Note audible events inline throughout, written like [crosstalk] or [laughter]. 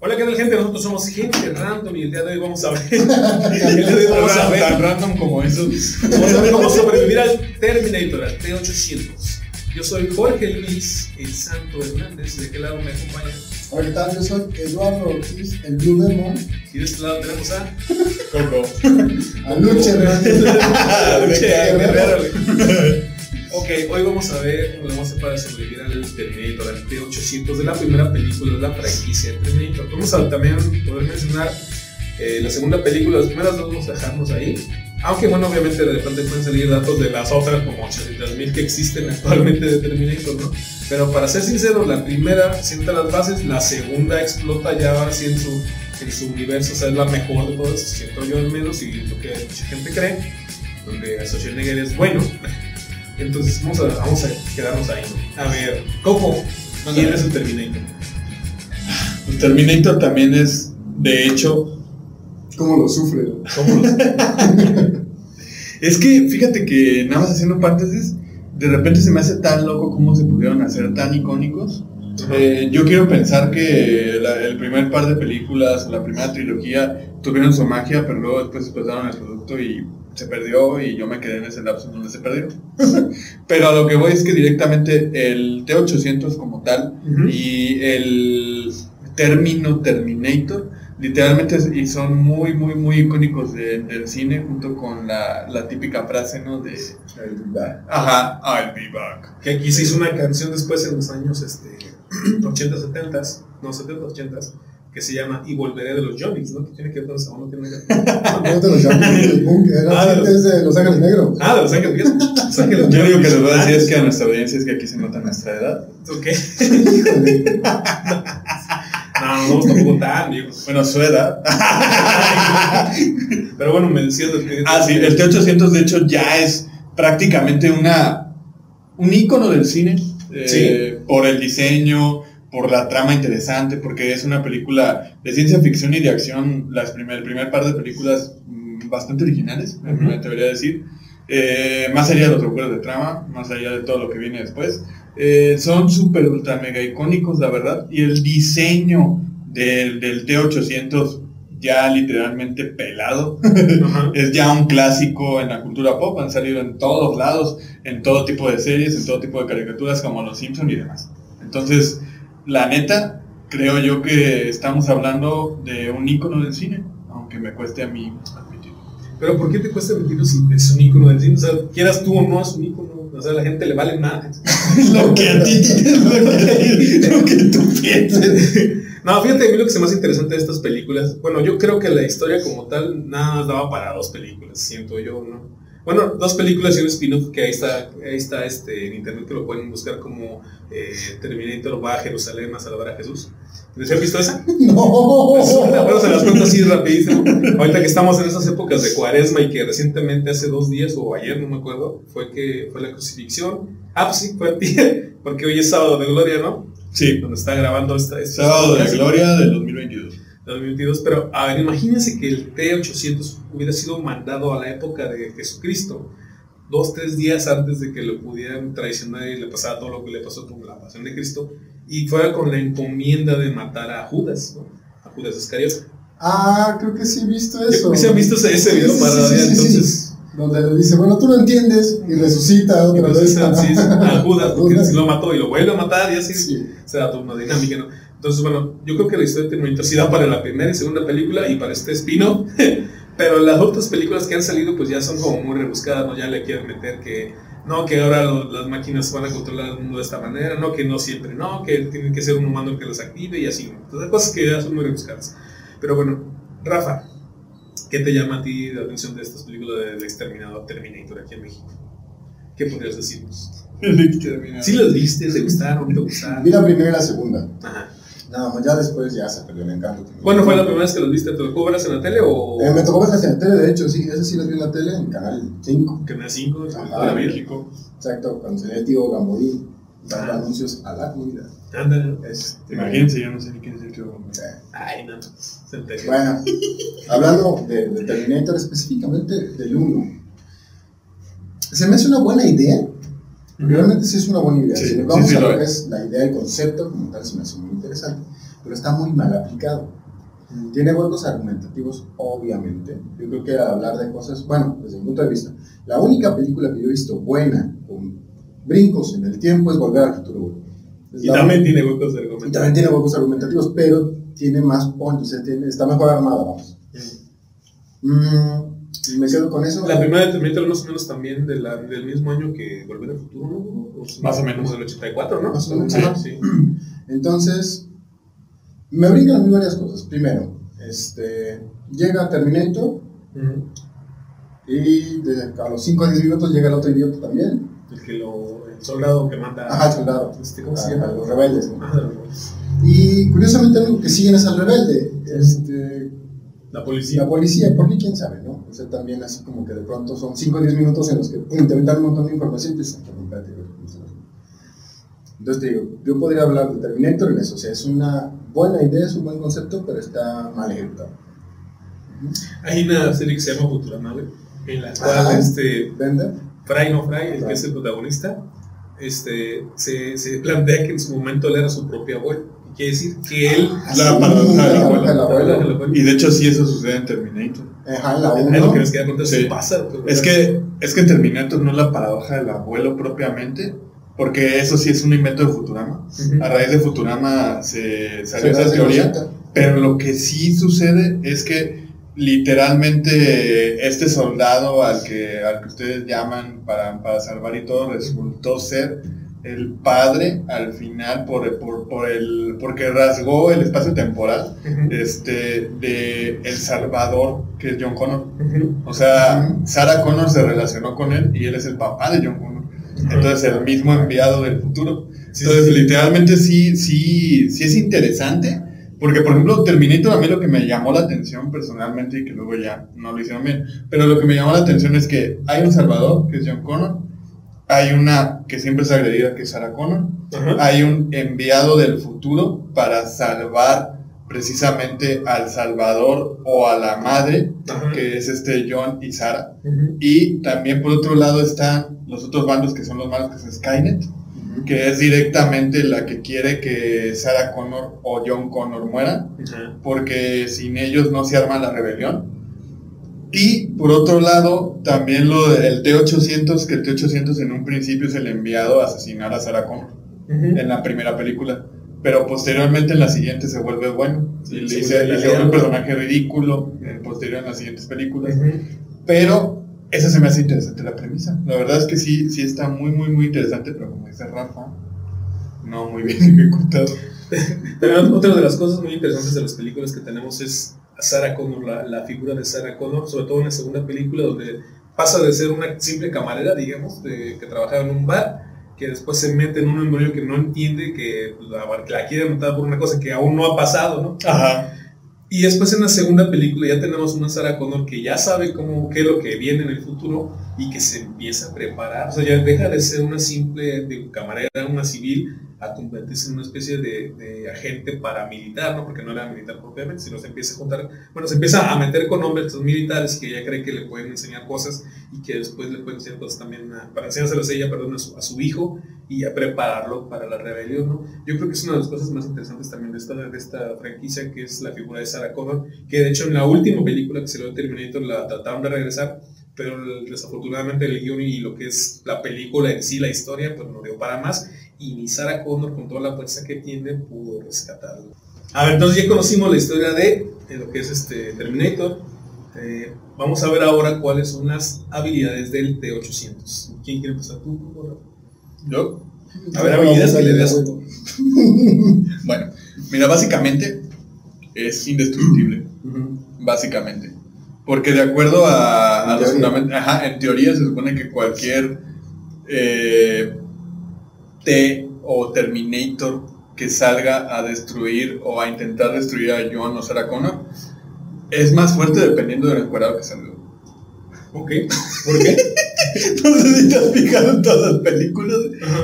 Hola, ¿qué tal gente? Nosotros somos gente random y el día de hoy vamos a ver. [laughs] el día de hoy vamos a ver. Tan random como eso. Vamos a ver cómo sobrevivir al Terminator, al T-800. Yo soy Jorge Luis, el Santo Hernández. ¿De qué lado me acompaña? Hola, ¿qué tal? Yo soy Eduardo Ortiz, el Blue Demon, Y de este lado tenemos a. Coco. [laughs] a Luche Hernández. [laughs] Luche Guerrero. Ok, hoy vamos a ver cómo le vamos a hacer para sobrevivir al Terminator, al T-800 de la primera película de la franquicia de Terminator. Vamos a también poder mencionar eh, la segunda película, las primeras dos vamos a dejarnos ahí. Aunque bueno, obviamente de repente pueden salir datos de las otras como 800.000 que existen actualmente de Terminator, ¿no? Pero para ser sincero, la primera sienta las bases, la segunda explota ya ahora sí en su, en su universo, o sea, es la mejor de todas, siento yo al menos, y lo que mucha gente cree, donde Schwarzenegger es bueno. Entonces vamos a, vamos a quedarnos ahí. A ver, Coco, ¿quién es el Terminator? El Terminator también es, de hecho, ¿Cómo lo sufre? no? ¿Cómo [laughs] es que fíjate que nada más haciendo paréntesis, de repente se me hace tan loco cómo se pudieron hacer tan icónicos. Eh, yo quiero pensar que la- el primer par de películas o la primera trilogía tuvieron su magia, pero luego después explotaron el producto y se perdió y yo me quedé en ese lapso donde se perdió. [laughs] pero a lo que voy es que directamente el T800 como tal y el término Terminator literalmente y son muy muy muy icónicos de- del cine junto con la, la típica frase no de ajá I'll be back. Que aquí se hizo una canción después en los años este, [clears throat] 80, 70, no 70, 80, que se llama Y volveré de los Johnnies, ¿no? Que tiene que ver con esa onda, tiene que ver. [laughs] No lo el punk, era Ah, de Los Ángeles Negros. Ah, de los Ángeles Negros. Los Ángeles yo digo que les voy a decir es que a nuestra audiencia es que aquí se nota nuestra edad ¿Ok? [laughs] Híjole. No, no, tampoco tan, digo. bueno su edad [laughs] Pero bueno, me decías del ah sí el T800 de hecho ya es prácticamente una un icono del cine eh, por el diseño por la trama interesante, porque es una película de ciencia ficción y de acción, las primer, el primer par de películas mm, bastante originales, me- Ujú. me atrevería a decir, Eh, más allá de los recuerdos de trama, más allá de todo lo que viene después, eh, son súper ultra mega icónicos, la verdad, y el diseño del, del T800 ya literalmente pelado, [laughs] es ya un clásico en la cultura pop, han salido en todos lados, en todo tipo de series, en todo tipo de caricaturas como Los Simpson y demás. Entonces, la neta, creo yo que estamos hablando de un ícono del cine, aunque me cueste a mí admitirlo. Pero ¿por qué te cuesta mentir si es un ícono del cine? O sea, quieras tú o no, es un ícono. O sea, a la gente le vale más. [laughs] lo que a ti [laughs] lo que, lo que tú pienses. No, fíjate, a mí lo que se hace interesante de estas películas, bueno, yo creo que la historia como tal nada más daba para dos películas, siento yo, ¿no? Bueno, dos películas y un spin-off que ahí está, ahí está este, en internet que lo pueden buscar como eh, Terminator va a Jerusalén a salvar a Jesús. ¿Les han visto esa? [laughs] No. Es una- bueno, se las cuento así rapidísimo. Ahorita que estamos en esas épocas de cuaresma y que recientemente, hace dos días o ayer, no me acuerdo, fue que fue la crucifixión. Ah, pues sí, fue a ti, [laughs] porque hoy es sábado de gloria, ¿no? Sí, Donde está grabando esta... esta sábado de gloria del 2022. 2022, pero a ver, imagínense que el T-800 hubiera sido mandado a la época de Jesucristo, dos, tres días antes de que lo pudieran traicionar y le pasara todo lo que le pasó con la pasión de Cristo, y fuera con la encomienda de matar a Judas, ¿no? a Judas Iscariote. Ah, creo que sí he visto Yo eso. que se han visto ese, ese video Sí, para sí, sí, sí, entonces. Donde le dice, bueno, tú lo entiendes, y resucita otra Entonces, vez. sí, sí, a Judas, porque [laughs] lo mató y lo vuelve a matar, y así Sí. se da toda una dinámica, ¿no? Entonces, bueno, yo creo que la historia de Terminator sí da para la primera y segunda película y para este espino, [laughs] pero las otras películas que han salido pues ya son como muy rebuscadas, ¿no? Ya le quieren meter que, no, que ahora lo- las máquinas van a controlar el mundo de esta manera, no, que no siempre, no, que tiene que ser un humano el que los active y así, ¿no? Entonces, cosas que ya son muy rebuscadas. Pero bueno, Rafa, ¿qué te llama a ti la atención de estas películas del exterminador Terminator aquí en México? ¿Qué podrías decirnos? El exterminador. ¿Sí las viste? ¿Te gustaron? ¿Te gustaron? Vi la primera y la segunda. Ajá. Nada más, ya después ya se perdió el encanto. ¿Cuándo fue la primera vez que los viste? ¿Te tocó verlas en la tele o Eh, me tocó verlas en la tele, de hecho, sí, esas sí las vi en la tele, en Canal 5. Canal 5? Ajá. Para ver. México. Exacto, cuando salía el tío Gamboín, dando Ah. anuncios a la comunidad. Ándale. Es, Imagínense, yo no sé ni quién es el tío Gamboín. eh, Ay, no. Bueno, hablando de, de Terminator específicamente del 1, se me hace una buena idea. Realmente sí es una buena idea. Sí, si sí, vamos sí a lo que es. la idea del concepto, como tal, se me hace muy interesante. pero está muy mal aplicado. Tiene huecos argumentativos, obviamente. Yo creo que hablar de cosas, bueno, desde mi punto de vista, la única película que yo he visto buena, con brincos en el tiempo, es Volver al Futuro. Es Y también tiene huecos de y también tiene huecos argumentativos, pero tiene más punch, o sea, tiene- está mejor armada, vamos. Mm, y me quedo con eso. La primera de Terminator más o menos también de la- del mismo año que Volver al Futuro, ¿no? Más o menos. Del 84, ¿no? Más o menos, Sí, ajá. sí. [clears throat] Entonces, me brincan a mí varias cosas. Primero, este, llega Terminator y de- a los 5 o 10 minutos llega el otro idiota también. El que lo. El soldado que manda. Ajá, el soldado. Este, ¿Cómo A- se llama? a los rebeldes, ¿no? Ah, de los- Y curiosamente, lo que siguen es al rebelde. Este, La policía. la policía, ¿por qué? ¿Quién sabe? ¿no? O sea, también así como que de pronto son 5 o 10 minutos en los que pum, te aventan un montón de información y te dicen. Entonces te digo, yo podría hablar de Terminator en eso. O sea, es una buena idea, es un buen concepto, pero está mal ejecutado. Hay una serie que se llama Futurama, güey, en la cual Ajá. este, ¿Vende? Fry, no Fry, el que es el protagonista, este, se, se plantea que en su momento él era su propio abuelo. Quiere decir que él. La paradoja del la abuelo. paradoja del abuelo. Y de hecho sí eso sucede en Terminator. Ajá, la Es lo que nos queda contar, Sí. pasa. Es que, es que en Terminator no es la paradoja del abuelo propiamente, porque eso sí es un invento de Futurama. A raíz de Futurama se salió Se esa teoría. Pero lo que sí sucede es que literalmente este soldado al que, al que ustedes llaman para, para salvar y todo resultó ser el padre al final por, por, por el, porque rasgó el espacio temporal este, de El Salvador, que es John Connor. O sea. Sarah Connor se relacionó con él y él es el papá de John Connor. Entonces, el mismo enviado del futuro. Sí, Entonces, sí. literalmente sí, sí, sí es interesante. Porque, por ejemplo, Terminator a mí lo que me llamó la atención personalmente y que luego ya no lo hicieron bien, pero lo que me llamó la atención es que hay un Salvador, que es John Connor, hay una que siempre es agredida, que es Sarah Connor, hay un enviado del futuro para salvar precisamente al Salvador o a la madre, que es este John y Sarah. Ujú. Y también por otro lado están los otros bandos que son los malos, que es Skynet, que es directamente la que quiere que Sarah Connor o John Connor mueran, porque sin ellos no se arma la rebelión. Y por otro lado, también lo del T-800, que el T-800 en un principio es el enviado a asesinar a Sarah Connor en la primera película. Pero posteriormente en la siguiente se vuelve bueno. Sí, y le se se vuelve un personaje ridículo en posterior en las siguientes películas. Pero esa se me hace interesante la premisa. La verdad es que sí, sí está muy, muy, muy interesante, pero como dice Rafa, no muy bien [laughs] ejecutado. [laughs] Pero otra de las cosas muy interesantes de las películas que tenemos es a Sarah Connor, la, la figura de Sarah Connor, sobre todo en la segunda película, donde pasa de ser una simple camarera, digamos, de, que trabajaba en un bar, que después se mete en un embrollo que no entiende, que la, que la quiere matar por una cosa que aún no ha pasado, ¿no? Ajá. Y después en la segunda película ya tenemos una Sarah Connor que ya sabe cómo, qué es lo que viene en el futuro y que se empieza a preparar. O sea, ya deja de ser una simple de camarera, una civil, a convertirse en una especie de, de agente paramilitar, ¿no? Porque no era militar propiamente, sino se empieza a juntar, bueno, se empieza a meter con hombres militares que ella cree que le pueden enseñar cosas y que después le pueden enseñar cosas también, para enseñárselas a ella, perdón, a su, hijo y a prepararlo para la rebelión, ¿no? Yo creo que es una de las cosas más interesantes también de esta, de esta franquicia, que es la figura de Sarah Connor, que de hecho en la última película que se de Terminator la trataron de regresar, pero desafortunadamente el guion y lo que es la película en sí, la historia, pues no dio para más, y ni Sarah Connor, con toda la fuerza que tiene, pudo rescatarlo. A ver, entonces ya conocimos la historia de, de lo que es este Terminator. Eh, vamos a ver ahora cuáles son las habilidades del T-800. ¿Quién quiere empezar tú? ¿Yo? A ver, habilidades que le veas. [laughs] Bueno, mira, básicamente es indestructible. Básicamente. Porque de acuerdo a, los fundamentos, ajá, en teoría se supone que cualquier eh, T o Terminator que salga a destruir o a intentar destruir a John o Sarah Connor es más fuerte dependiendo del encuadrado que salga. Ok, ¿por qué? [laughs] No sé si te has fijado en todas las películas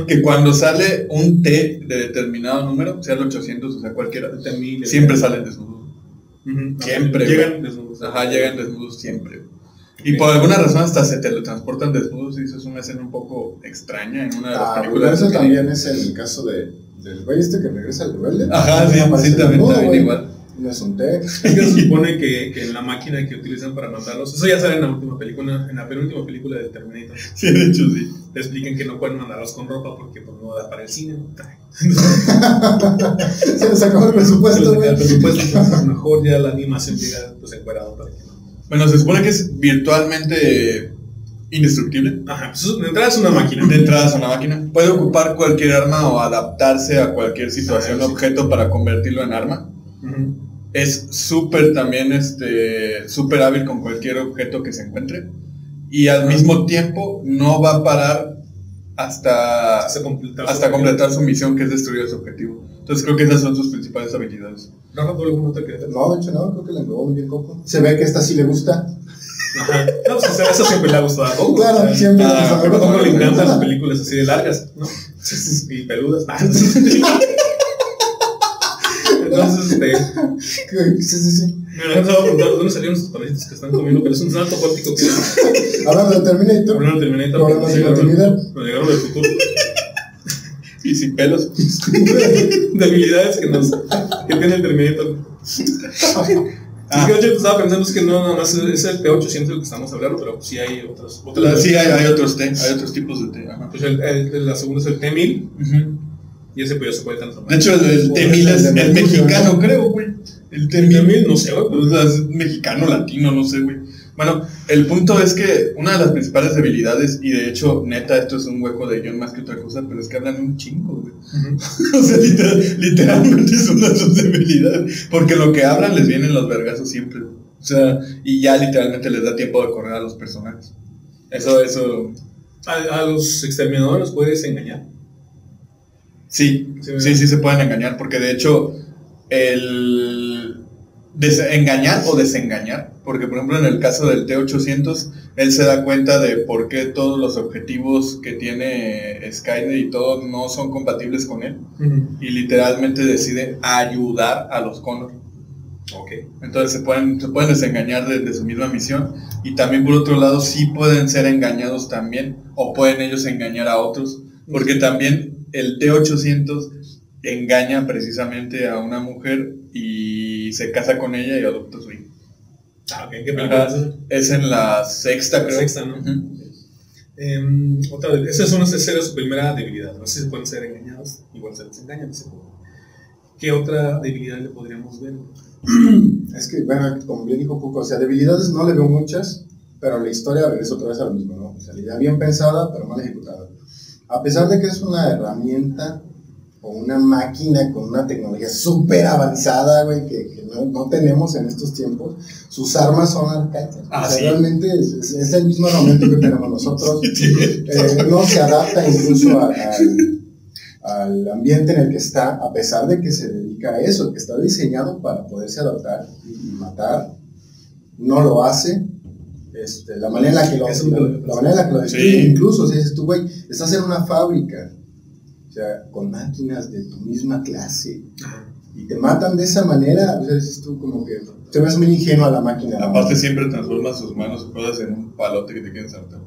que cuando sale un T de determinado número, sea el 800 o sea cualquiera, siempre salen desnudos. Siempre, Llegan desnudos. Ajá, llegan desnudos siempre. Y por alguna razón hasta se teletransportan desnudos y eso es una escena un poco extraña en una de las Ah, pero películas. eso que- también es el caso de del güey este que regresa al rebelde. Ajá, sí, sí, también, también igual. No es un té. [laughs] Es que se supone que, que en la máquina que utilizan para mandarlos, eso ya sale en la última película, en la penúltima película de Terminator. [laughs] Sí, de hecho, sí. Te explican que no pueden mandarlos con ropa porque pues, no da para el cine. [laughs] Se les acabó el Se presupuesto, les acaba güey. el presupuesto, entonces mejor ya la animación llega pues encuadrado para que no. Bueno, se supone que es virtualmente indestructible. Ajá, pues de entrada es una máquina. De entrada es una máquina. Puede ocupar cualquier arma o adaptarse a cualquier situación Ah, sí. objeto para convertirlo en arma. Es súper también, este, súper hábil con cualquier objeto que se encuentre. Y al mismo tiempo no va a parar hasta, Hasta completar. hasta completar su misión, que es destruir ese objetivo. Entonces creo que esas son sus principales habilidades. Rafa, ¿tú alguna otra que No, de hecho no, creo que le englobó muy bien Coco. Se ve que esta sí le gusta. Ajá. No, pues o sea, eso siempre le ha gustado a Coco. Claro, o sea, siempre. A Coco le encantan las películas así de largas, ¿no? Y peludas. [laughs] Entonces, este. Sí, sí, sí. Me han estado preguntando dónde salieron esos parasitos que están comiendo, pero es un salto cuántico que Hablando de Terminator, hablaron de Terminator. Nos de continuidad. nos llegaron del futuro. Y sin pelos. [laughs] Debilidades que, nos, que tiene el Terminator. Ah. Es que de hecho estaba pensando es que no nada más es el T800 el que estamos hablando, pero sí hay otras. otras Sí, hay, hay otros té, hay otros tipos de té. ajá. Pues el, el- la segunda es el T1000 Ujú. Y ese pues ya se puede transformar. De hecho, el, el T-1000 es El mexicano, ¿no? creo, güey. El el T-1000. T1000 no sé, güey, O sea, es mexicano, latino, no sé, güey. Bueno, el punto es que una de las principales debilidades, y de hecho, neta, esto es un hueco de guion más que otra cosa, pero es que hablan un chingo, güey. [laughs] O sea, literal- literalmente es una de sus debilidades. Porque lo que hablan les vienen los vergazos siempre. güey. O sea, y ya literalmente les da tiempo de correr a los personajes. Eso, eso. A, a los exterminadores los puedes engañar. Sí, Sí, sí, sí, se pueden engañar. Porque de hecho, el. engañar o desengañar. Porque, por ejemplo, en el caso del T-800, él se da cuenta de por qué todos los objetivos que tiene Skynet y todo no son compatibles con él. Y literalmente decide ayudar a los Connor. Ok. Entonces se pueden, se pueden desengañar de, de su misma misión. Y también por otro lado sí pueden ser engañados también. O pueden ellos engañar a otros. Porque también el T-800 engaña precisamente a una mujer y se casa con ella y adopta a su hijo. Ah, ok. ¿Qué película Ajá. es en la sexta, La creo. sexta, ¿no? Em, otra de- esa es una esa su primera debilidad. No sé si pueden ser engañados, igual se les engañan. no sé cómo. ¿Qué otra debilidad le podríamos ver? [clears throat] Es que, bueno, como bien dijo Coco, o sea, debilidades no le veo muchas, pero la historia regresa otra vez a lo mismo, ¿no? O sea, la idea bien pensada, pero mal ejecutada. A pesar de que es una herramienta o una máquina con una tecnología súper avanzada, güey, que, que no, no tenemos en estos tiempos, sus armas son arcaicas. Ah, o sea, sí. realmente es, es- es el mismo armamento que tenemos nosotros. [laughs] Eh, no se adapta incluso a- al, al ambiente en el que está, a pesar de que se dedica a eso, que está diseñado para poderse adaptar y matar, no lo hace. Este, la manera en la que lo, la manera en la que lo destruye, Sí. incluso, sea, dices tú, güey, estás en una fábrica, o sea, con máquinas de tu misma clase, y te matan de esa manera, o sea, dices tú como que te ves muy ingenuo a la máquina. Aparte siempre transforma sus manos y cosas en un palote que te quieren saltar.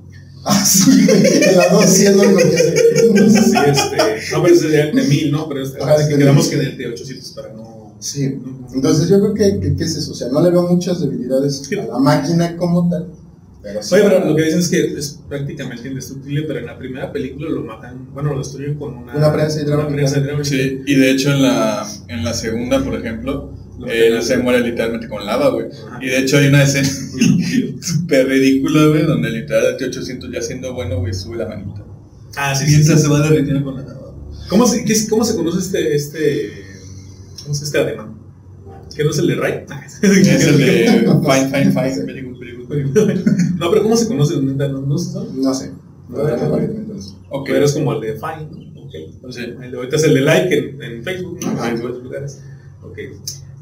Ah, sí, en la dos sí es lo único que hace. Sí, este, no, pero ese sería el T1000, ¿no? Pero este, Ajá, es que que quedamos el- que del T800 para no. Sí, entonces yo creo que, que, que es eso, o sea, no le veo muchas debilidades a la máquina como tal. Pero sí, Oye, pero lo que dicen es que es prácticamente indestructible, pero en la primera película lo matan, bueno, lo destruyen con una, Una prensa hidráulica. Sí, y de hecho en la, en la segunda, por ejemplo, Lo él se muere literalmente con lava, güey. Y de hecho hay una escena [laughs] súper ridícula, güey, donde literal el T-800 ya siendo bueno, güey, sube la manita. Ah, sí, sí, Mientras sí. se va derritiendo con la lava. ¿Cómo se, qué ¿Cómo se conoce este, este, cómo es este ademán? ¿Que no es el de Ray? [laughs] Es el de Fine, Fine, Fine, [laughs] very good. No, pero ¿cómo se conoce? ¿No, no, no se sabe? No sé, No, la verdad no, no, no. no, no, no. Ok, Pero es como el de Fine, ¿no? Ok. Sí. El de ahorita es el de like en, en Facebook, ¿no? En varios lugares. Ok.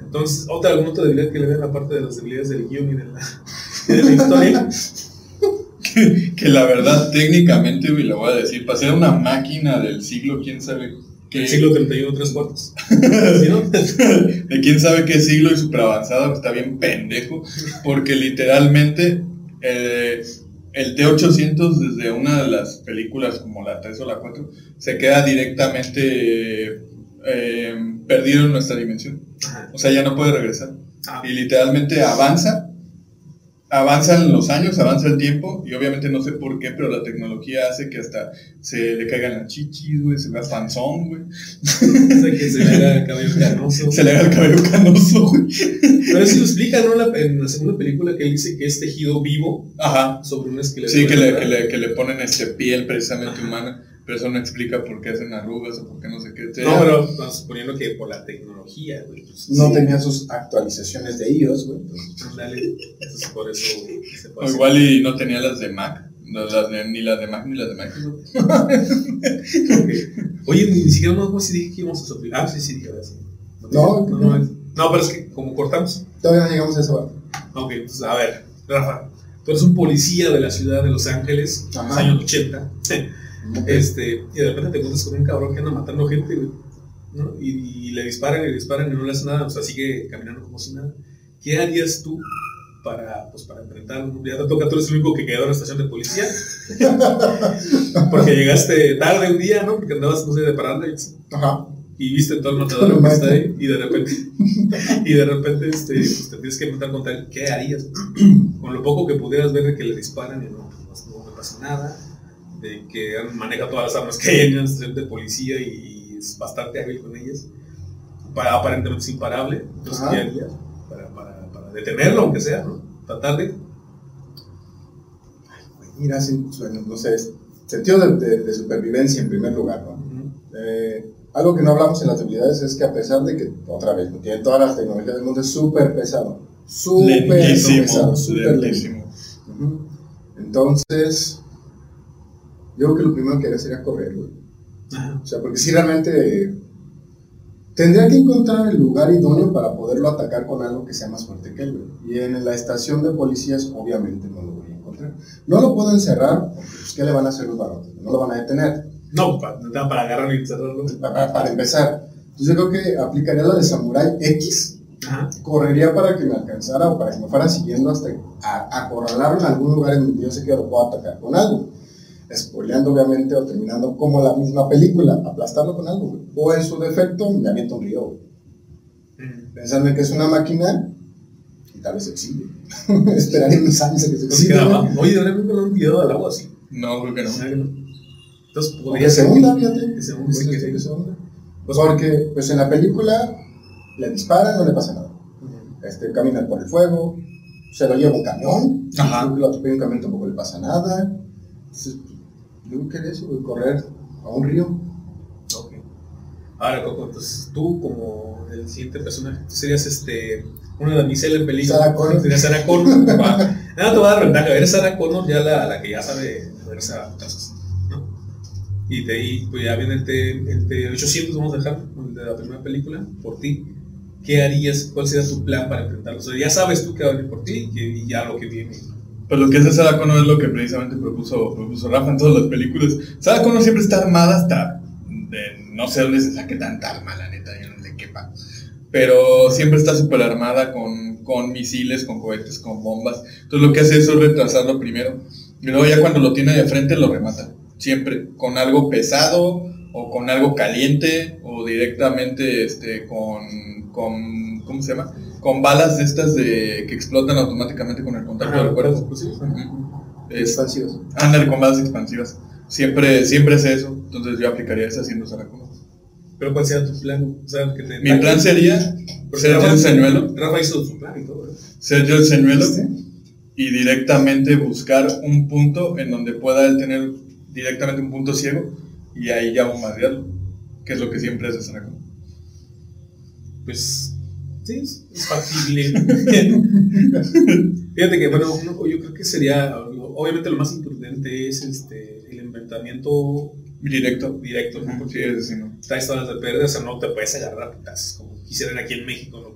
Entonces, otra, alguna otra debilidad que le vean aparte de las debilidades del guion y de la, y de la historia. [laughs] que la verdad, técnicamente, güey, lo voy a decir, para ser una máquina del siglo, quién sabe qué. El siglo 31, tres cuartos. [laughs] ¿Sí, no? de quién sabe qué siglo y súper avanzado, está bien pendejo, porque literalmente eh, el T-800 desde una de las películas como la 3 o la 4 se queda directamente eh, perdieron nuestra dimensión. Ajá. O sea, ya no puede regresar. Ah, Y literalmente avanza, avanzan los años, avanza el tiempo, y obviamente no sé por qué, pero la tecnología hace que hasta se le caigan las chichis, güey, se vea panzón, güey, hace que se le haga el cabello canoso. [laughs] se le haga el cabello canoso, güey. Pero eso lo explica, ¿no? En la, en la segunda película que él dice que es tejido vivo Ajá. sobre un esqueleto. Sí, que le, ¿verdad? que le, que le ponen este piel precisamente Ajá. humana, pero eso no explica por qué hacen arrugas o por qué no sé qué. No, pero estamos suponiendo que por la tecnología, güey. pues, No sí. tenía sus actualizaciones de iOS, güey. entonces, Ándale, entonces por eso se O pasa. igual y no tenía las de Mac, no, las de- ni las de Mac ni las de Microsoft. Oye, ni siquiera no si dije que íbamos a soplar. Ah, sí, sí, dije ahora sí. No, no, no, no, pero es que como cortamos. Todavía no llegamos a esa parte. Ok, entonces, a ver, Rafa, tú eres un policía de la ciudad de Los Ángeles, en los años 80. Este, y de repente te encuentras con un cabrón que anda matando gente, güey. ¿no? Y, y le disparan y le disparan y no le hace nada, o sea, sigue caminando como si nada. ¿Qué harías tú para, pues, para enfrentarlo? Ya te toca, tú eres el único que quedó en la estación de policía. [laughs] Porque llegaste tarde un día, ¿no? Porque andabas, no sé, de parada y, Ajá. y viste todo el matador que está ahí. Y de repente, y de repente este, pues, te tienes que enfrentar contra él. ¿Qué harías? [clears throat] Con lo poco que pudieras ver de que le disparan y no, no, no le pasa nada de que maneja todas las armas que hay en estación de policía y es bastante hábil con ellas. Para, aparentemente es imparable. Entonces. ¿qué harías? Para, para, para detenerlo, aunque sea, ¿no? Tratar de. Mira, sin- bueno, no sé, sentido de, de- de supervivencia en primer lugar, ¿no? Eh, algo que no hablamos en las debilidades es que a pesar de que, otra vez, tiene todas las tecnologías del mundo, es súper pesado. Súper pesado, súper lentísimo. Ujú. Entonces, yo creo que lo primero que haría sería correr, güey. Ajá. O sea, porque si realmente tendría que encontrar el lugar idóneo para poderlo atacar con algo que sea más fuerte que él. güey. Y en la estación de policías, obviamente, no lo voy a encontrar. No lo puedo encerrar, porque pues, ¿qué le van a hacer los varones? No lo van a detener, No, para, para agarrarlo y encerrarlo. para, para empezar. Entonces yo creo que aplicaría la de Samurai X, Ajá. correría para que me alcanzara o para que me fuera siguiendo hasta acorralarlo en algún lugar en donde yo sé que lo puedo atacar con algo. Spoileando, obviamente, o terminando como la misma película, aplastarlo con algo, güey. O en su defecto, me aviento un río, güey. Mm. Pensando en que es una máquina y tal vez se exhibe. [laughs] Esperaría unos años a que se. Oye, ahora nunca lo han tirado al agua así. No, creo que no. ¿Verdad que no? Entonces podría ser hunda, fíjate. que se hunda, sí, que se hunda. Pues porque, pues en la película le disparan, no le pasa nada. Este, camina por el fuego, se lo lleva un camión, Ajá. lo atropella un camión tampoco le pasa nada. Entonces, yo que era eso, güey, correr a un río. Ok. Ahora, Coco, entonces tú como el siguiente personaje, tú serías este, una damisela en peligro. Sarah Connor. Serías Sarah Connor. [laughs] Nada te va a dar ventaja. Eres Sarah Connor, ya la, la que ya sabe moverse a putazos, ¿no? Y de ahí, pues ya viene el T, el T800, vamos a dejar, el de la primera película, por ti. ¿Qué harías? ¿Cuál sería tu plan para enfrentarlo? O sea, ya sabes tú que va a venir por ti y ya lo que viene. Pues lo que hace Sarah Connor es lo que precisamente propuso, propuso Rafa en todas las películas. Sarah Connor siempre está armada hasta de no sé dónde se saque tanta arma, la neta, yo no le quepa. Pero siempre está súper armada con, con misiles, con cohetes, con bombas. Entonces lo que hace eso es retrasarlo primero. Y luego ya cuando lo tiene de frente lo remata. Siempre con algo pesado o con algo caliente o directamente este, con, con, ¿cómo se llama? Con balas de estas de, que explotan automáticamente con el contacto del cuerpo. Expansivos. Ándale con balas expansivas. Siempre, siempre es eso. Entonces yo aplicaría esa haciendo Sarah Connor. Pero ¿cuál sería tu plan? O sea, que te Mi plan sería ser yo el señuelo, Rafa hizo su plan y todo. ¿eh? ser yo el señuelo y directamente buscar un punto en donde pueda él tener directamente un punto ciego y ahí ya bombardearlo, que es lo que siempre hace Sarah Connor. Pues sí, es factible. [laughs] Fíjate que, bueno, uno- yo creo que sería, obviamente lo más imprudente es este, el enfrentamiento Directo. directo, ¿no? Sí, porque así, ¿no? traes todas las de perder, o sea, no te puedes agarrar a putazos, como quisieran aquí en México, ¿no?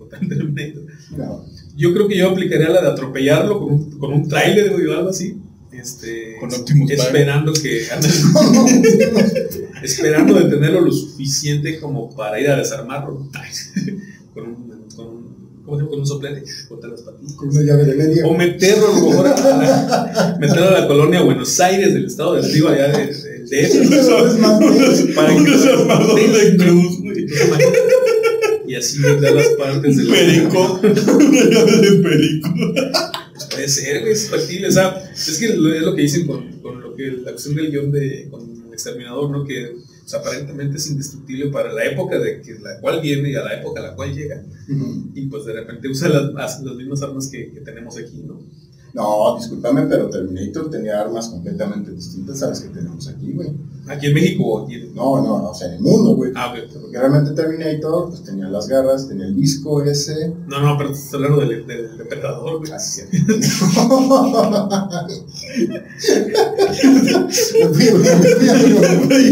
No. Yo creo que yo aplicaría la de atropellarlo con un, con un tráiler o algo así. Este, Con Optimus Prime. esperando que [laughs] esperando detenerlo lo suficiente como para ir a desarmarlo [laughs] con un, con un, ¿cómo se llama? con un soplete cortar las patitas Con una llave de media. o meterlo a lo mejor a la, meterlo a la colonia Buenos Aires del estado de arriba allá de, de, para que cruz, güey. y así da las partes del Perico. Una llave de perico. Puede ser, güey, es factible. O sea, es que es lo que dicen con, con lo que la cuestión del guion de con el exterminador, ¿no? Que sea, aparentemente es indestructible para la época de que la cual viene y a la época a la cual llega. Y pues de repente usa las, las, las mismas armas que, que tenemos aquí, ¿no? No, discúlpame, pero Terminator tenía armas completamente distintas a las que tenemos aquí, güey. Aquí en México. No, no, o sea, en el mundo, güey. Ah, ok. Porque realmente Terminator, pues tenía las garras, tenía el disco ese. No, no, pero estás hablando del, del depredador, güey. Así es. Fui, amigo.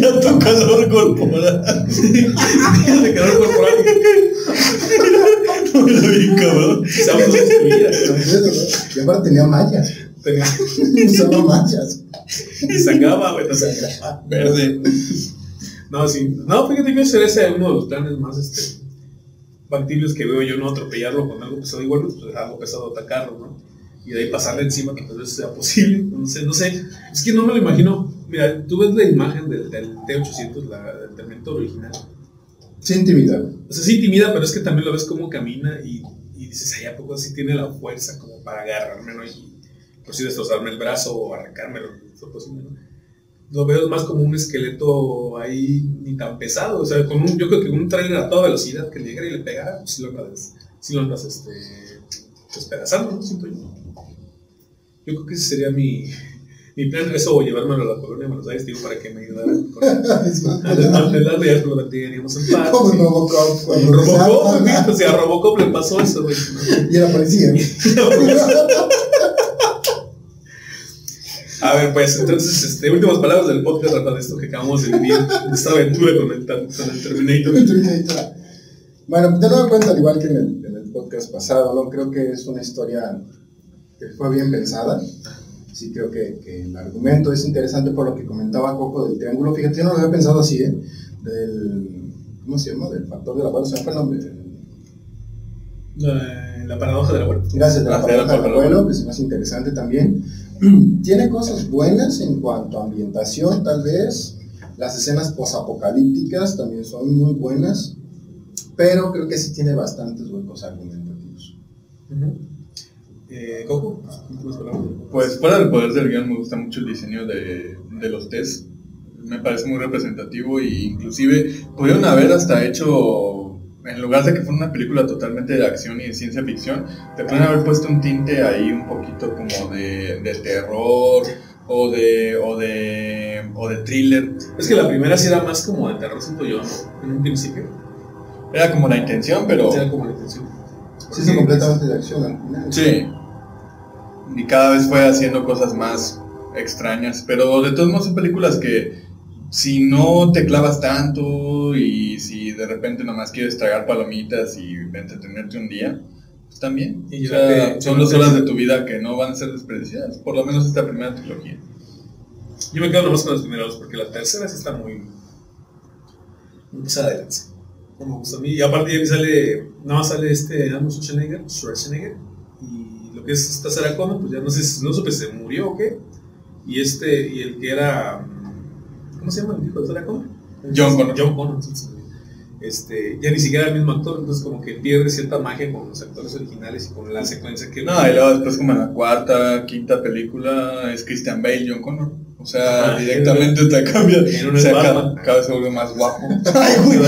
Ya tu calor corporal. [laughs] de calor corporal. No lo vi, cabrón. Y aparte tenía mallas. Tenía- [laughs] Usaba mallas. Y sacaba, güey. O sea, Verde. No, sí. No, fíjate que ese es uno de los planes más este, factibles que veo yo, no atropellarlo con algo pesado. Igual, pues algo pesado atacarlo, ¿no? Y de ahí pasarle encima que tal vez sea posible. No sé, no sé. Es que no me lo imagino. Mira, tú ves la imagen del, del T-800, la, del Terminator original. Sí, intimidad. O sea, sí intimida, pero es que también lo ves cómo camina y, y dices, ay, ¿a poco sí tiene la fuerza como para agarrarme, ¿no? Y por si destrozarme el brazo o arrancármelo. Lo veo más como un esqueleto ahí ni tan pesado, o sea, con un, yo creo que un trailer a toda velocidad que le llegara y le pegara, pues sí lo andas, sí lo andas este, despedazando, ¿no? Siento yo. Yo creo que ese sería mi, mi plan, eso o llevármelo a la colonia de Buenos Aires, digo, para que me ayudara [laughs] con y ya lo manteníamos en paz. Como Robocop. Robocop, [laughs] o sea, a Robocop le pasó eso, güey. [laughs] Y era policía. A ver, pues, entonces, este, últimas palabras del podcast, Rafa, de esto que acabamos de vivir, de esta aventura con el, con el Terminator. Bueno, de nueva cuenta, al igual que en el, en el podcast pasado, ¿no? Creo que es una historia que fue bien pensada. Sí, creo que, que el argumento es interesante por lo que comentaba Coco del triángulo. Fíjate, yo no lo había pensado así, ¿eh? Del, ¿Cómo se llama? Del factor del abuelo, se me fue el nombre. La, la paradoja de la muerte. Gracias, de la Ah, paradoja del abuelo, que se me hace interesante también. [clears throat] Tiene cosas buenas en cuanto a ambientación, tal vez. Las escenas posapocalípticas también son muy buenas. Pero creo que sí tiene bastantes huecos argumentativos. Ujú. Eh. Pues fuera del poder del guion me gusta mucho el diseño de, de los test. Me parece muy representativo e inclusive pudieron haber hasta hecho, en lugar de que fuera una película totalmente de acción y de ciencia ficción, te pueden haber puesto un tinte ahí un poquito como de, de terror o de, o, de, o de thriller. Es que la primera sí era más como de terror, siento yo, ¿no? En un principio. Era como la intención, pero... Era como la intención. Sí, es completamente de acción al final. Sí. Y cada vez fue haciendo cosas más extrañas. Pero de todos modos son películas que si no te clavas tanto y si de repente nomás quieres tragar palomitas y entretenerte un día, pues también. Y O sea, son dos horas de tu vida que no van a ser desperdiciadas. Por lo menos esta primera trilogía. Yo me quedo nomás con los primeros, porque la tercera sí está muy. muy pasada. No me gusta a mí. Y aparte, ya que sale. Nada más sale este Arnold Schwarzenegger, Schwarzenegger. Es esta Sarah Connor, pues ya no sé, si- no supe si se murió o qué. Y este, y el que era. ¿Cómo se llama el hijo de Sarah Connor? John Connor. John Connor, sí, sí. Este, ya ni siquiera el mismo actor, entonces como que pierde cierta magia con los actores originales y con la secuencia que... No, y luego después como en la cuarta, quinta película es Christian Bale, John Connor. O sea, Ajá. directamente te cambia. En una O sea, cada, cada vez se vuelve más guapo. [laughs] Ay, güey. [laughs]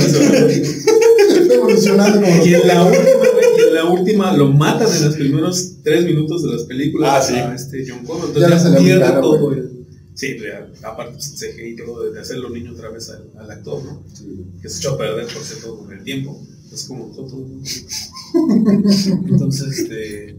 Está evolucionando como Y en la última, güey, y en la última lo matan en los primeros tres minutos de las películas Ah, sí. a este John Connor. Ya Entonces no ya, se pierde claro, todo el. Sí, ya, aparte pues, el CGI todo de hacerlo niño otra vez al, al actor, ¿no? Que se echó a perder por cierto con el tiempo. Es como. ¿no? Entonces, este.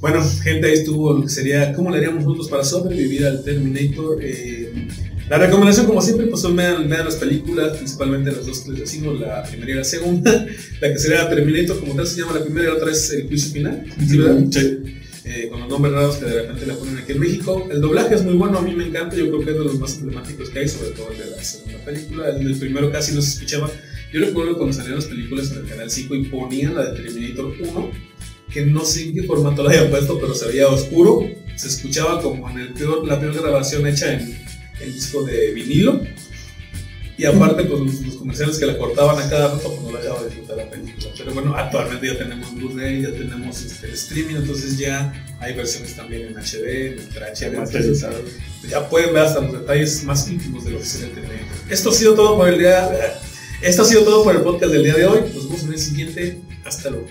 Bueno, gente, ahí estuvo lo que sería cómo le haríamos nosotros para sobrevivir al Terminator. Eh, la recomendación, como siempre, pues son vean, vean las películas, principalmente las dos que les decimos, la primera y la segunda. [laughs] La que sería Terminator, como tal se llama la primera y la otra es el juicio final. ¿sí, verdad? Sí. Eh, con los nombres raros que de repente le ponen aquí en México. El doblaje es muy bueno, a mí me encanta, yo creo que es de los más emblemáticos que hay, sobre todo el de la segunda película. El del primero casi no se escuchaba. Yo recuerdo cuando salían las películas en el canal 5 y ponían la de Terminator 1, que no sé en qué formato la había puesto, pero se veía oscuro. Se escuchaba como en el peor, la peor grabación hecha en, en disco de vinilo. Y aparte, pues los, los comerciales que la cortaban a cada rato, pues no dejaba de disfrutar la película. Pero bueno, actualmente ya tenemos Blu-ray, ya tenemos este, el streaming, entonces ya hay versiones también en HD, en Ultra HD. entonces, ya pueden ver hasta los detalles más íntimos de lo que es el Terminator. Esto ha sido todo por el día. Esto ha sido todo por el podcast del día de hoy. Nos vemos en el siguiente. Hasta luego.